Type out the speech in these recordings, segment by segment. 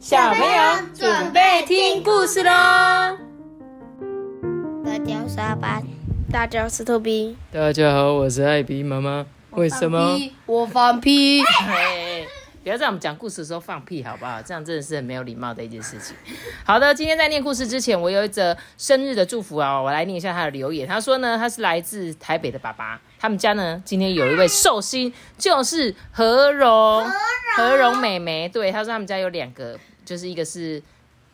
小朋友准备听故事喽！大家好，我是阿班。大家好，我是托比。大家好，我是艾比妈妈。为什么？我放屁！嘿不要在我们讲故事的时候放屁，好不好？这样真的是很没有礼貌的一件事情。好的，今天在念故事之前，我有一则生日的祝福啊，我来念一下他的留言。他说呢，他是来自台北的爸爸，他们家呢今天有一位寿星，就是何荣，何荣妹妹。对，他说他们家有两个，就是一个是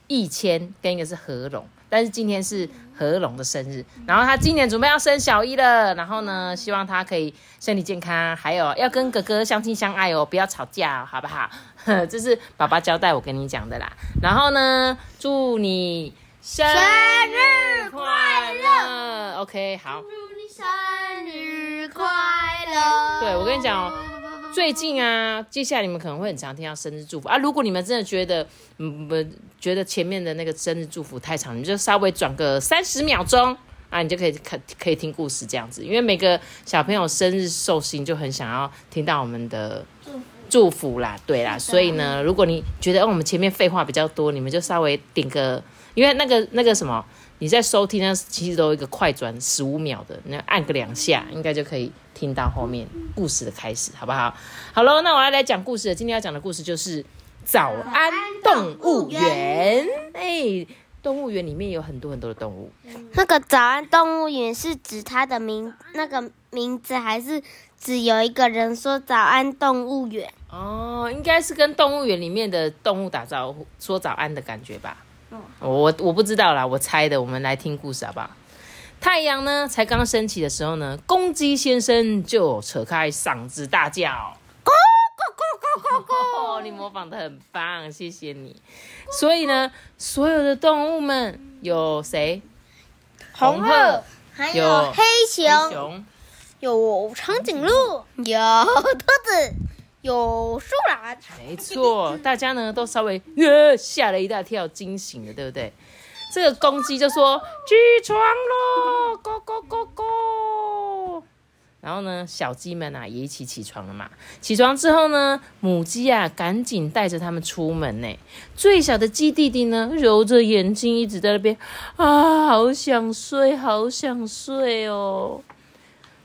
易千，跟一个是何荣。但是今天是何龙的生日，然后他今年准备要生小一了，然后呢，希望他可以身体健康，还有要跟哥哥相亲相爱哦，不要吵架哦，好不好？这是爸爸交代我跟你讲的啦。然后呢，祝你生日快乐！OK，好。祝你生日快乐！对，我跟你讲哦，最近啊，接下来你们可能会很常听到生日祝福啊。如果你们真的觉得，嗯，不觉得前面的那个生日祝福太长，你就稍微转个三十秒钟啊，你就可以看可以听故事这样子。因为每个小朋友生日寿星就很想要听到我们的祝福啦，对啦。所以呢，如果你觉得哦我们前面废话比较多，你们就稍微点个，因为那个那个什么。你在收听呢，其实都有一个快转十五秒的，那按个两下，应该就可以听到后面故事的开始，好不好？好喽，那我要来讲故事了。今天要讲的故事就是《早安动物园》。哎，动物园里面有很多很多的动物。那个早安动物园是指它的名那个名字，还是只有一个人说早安动物园？哦，应该是跟动物园里面的动物打招呼、说早安的感觉吧。我我不知道啦，我猜的。我们来听故事好不好？太阳呢才刚升起的时候呢，公鸡先生就扯开嗓子大叫：“咕咕咕咕咕咕！”你模仿的很棒，谢谢你。所以呢，所有的动物们有谁？红鹤，还有有黑熊，熊，有长颈鹿，有兔子，有树懒，没错，大家呢都稍微呃吓了一大跳，惊醒了，对不对？这个公鸡就说：“起床喽，咕咕咕咕。”然后呢，小鸡们啊也一起起床了嘛。起床之后呢，母鸡啊赶紧带着它们出门呢。最小的鸡弟弟呢揉着眼睛，一直在那边啊，好想睡，好想睡哦。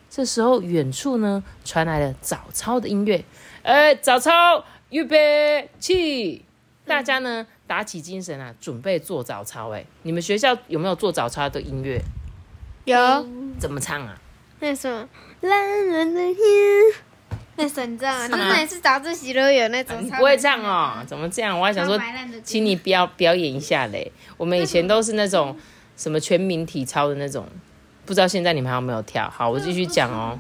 这时候，远处呢传来了早操的音乐。哎，早操，预备起！大家呢打起精神啊，准备做早操。哎，你们学校有没有做早操的音乐？有怎么唱啊？那什么蓝蓝的天，那什么你知道吗？就是每次早自习都有那种。你不会唱哦？怎么这样？我还想说，请你表表演一下嘞。我们以前都是那种什么全民体操的那种，不知道现在你们还有没有跳？好，我继续讲哦。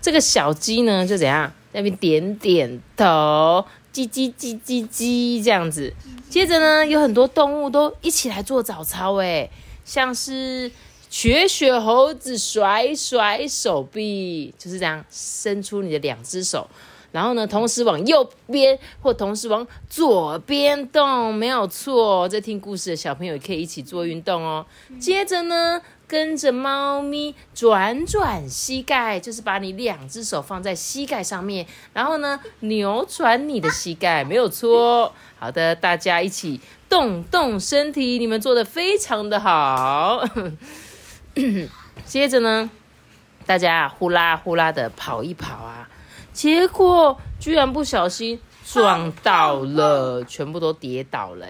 这个小鸡呢，就怎样在那边点点头，叽叽叽叽叽这样子。接着呢，有很多动物都一起来做早操，哎，像是雪雪猴子甩甩手臂，就是这样伸出你的两只手，然后呢，同时往右边或同时往左边动，没有错。在听故事的小朋友也可以一起做运动哦。接着呢。跟着猫咪转转膝盖，就是把你两只手放在膝盖上面，然后呢扭转你的膝盖，没有错。好的，大家一起动动身体，你们做的非常的好。接着呢，大家呼啦呼啦的跑一跑啊，结果居然不小心撞到了，全部都跌倒了。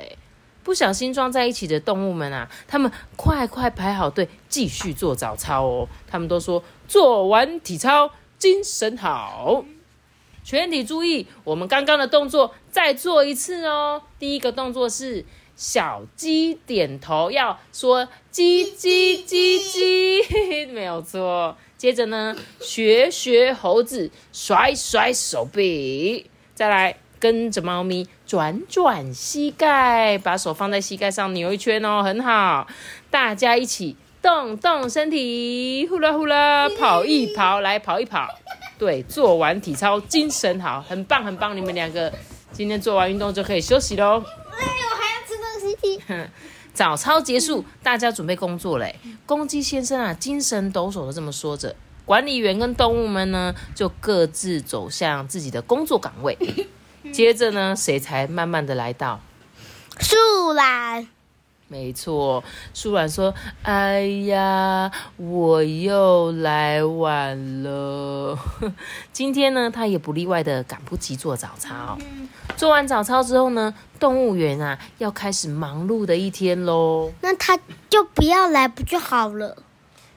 不小心撞在一起的动物们啊，他们快快排好队，继续做早操哦。他们都说做完体操精神好，全体注意，我们刚刚的动作再做一次哦。第一个动作是小鸡点头，要说叽叽叽叽，没有错。接着呢，学学猴子甩甩手臂，再来。跟着猫咪转转膝盖，把手放在膝盖上扭一圈哦，很好。大家一起动动身体，呼啦呼啦，跑一跑，来跑一跑。对，做完体操精神好，很棒很棒。你们两个今天做完运动就可以休息喽。哎，我还要吃东西。早操结束，大家准备工作嘞。公鸡先生啊，精神抖擞的这么说着。管理员跟动物们呢，就各自走向自己的工作岗位。接着呢，谁才慢慢的来到？树懒。没错，树懒说：“哎呀，我又来晚了。今天呢，他也不例外的赶不及做早操。做完早操之后呢，动物园啊要开始忙碌的一天喽。那他就不要来不就好了？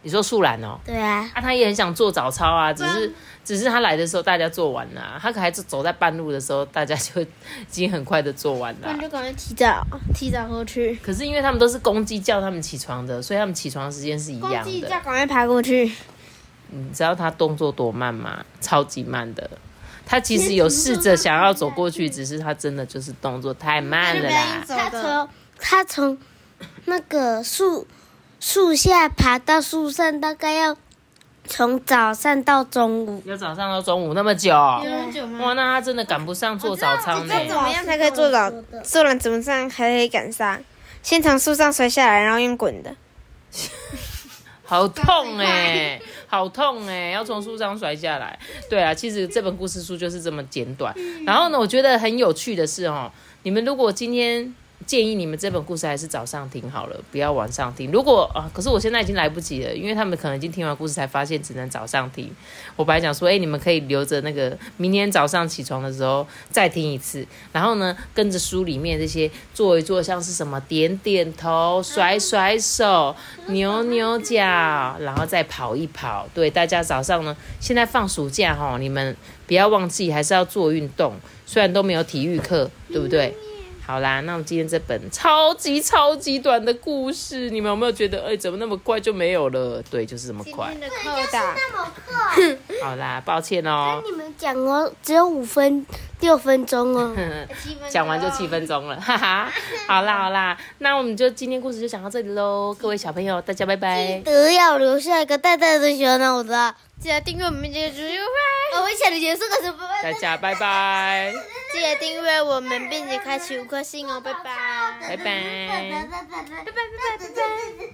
你说素兰哦？对啊。啊，他也很想做早操啊，只是。”只是他来的时候，大家做完了。他可还是走在半路的时候，大家就已经很快的做完了。那就赶快提早提早过去。可是因为他们都是公鸡叫他们起床的，所以他们起床时间是一样的。公鸡叫赶快爬过去。你知道他动作多慢吗？超级慢的。他其实有试着想要走过去，只是他真的就是动作太慢了啦。他从他从那个树树下爬到树上，大概要。从早上到中午，要早上到中午那么久，哇，那他真的赶不上做早操呢。怎么样才可以做早？做人怎么上还可以赶上？先从树上摔下来，然后用滚的，好痛哎，好痛哎，要从树上摔下来。对啊，其实这本故事书就是这么简短。然后呢，我觉得很有趣的是哦，你们如果今天。建议你们这本故事还是早上听好了，不要晚上听。如果啊，可是我现在已经来不及了，因为他们可能已经听完故事才发现只能早上听。我本来讲说，哎，你们可以留着那个明天早上起床的时候再听一次，然后呢，跟着书里面这些做一做，像是什么点点头、甩甩手、扭扭脚，然后再跑一跑。对，大家早上呢，现在放暑假哈，你们不要忘记还是要做运动，虽然都没有体育课，对不对？好啦，那我们今天这本超级超级短的故事，你们有没有觉得，哎，怎么那么快就没有了？对，就是这么快。对，就是那么快。好啦，抱歉哦。跟你们讲哦，只有五分六分钟哦。讲完就七分钟了，哈哈。好啦好啦，那我们就今天故事就讲到这里喽，各位小朋友，大家拜拜。记得要留下一个大大的小脑子。记得订阅我们这个主页派，我们下期结束个什么？大家拜拜。记得订阅我们，并且开启五颗星哦，拜拜，拜拜，拜拜，拜拜，拜拜。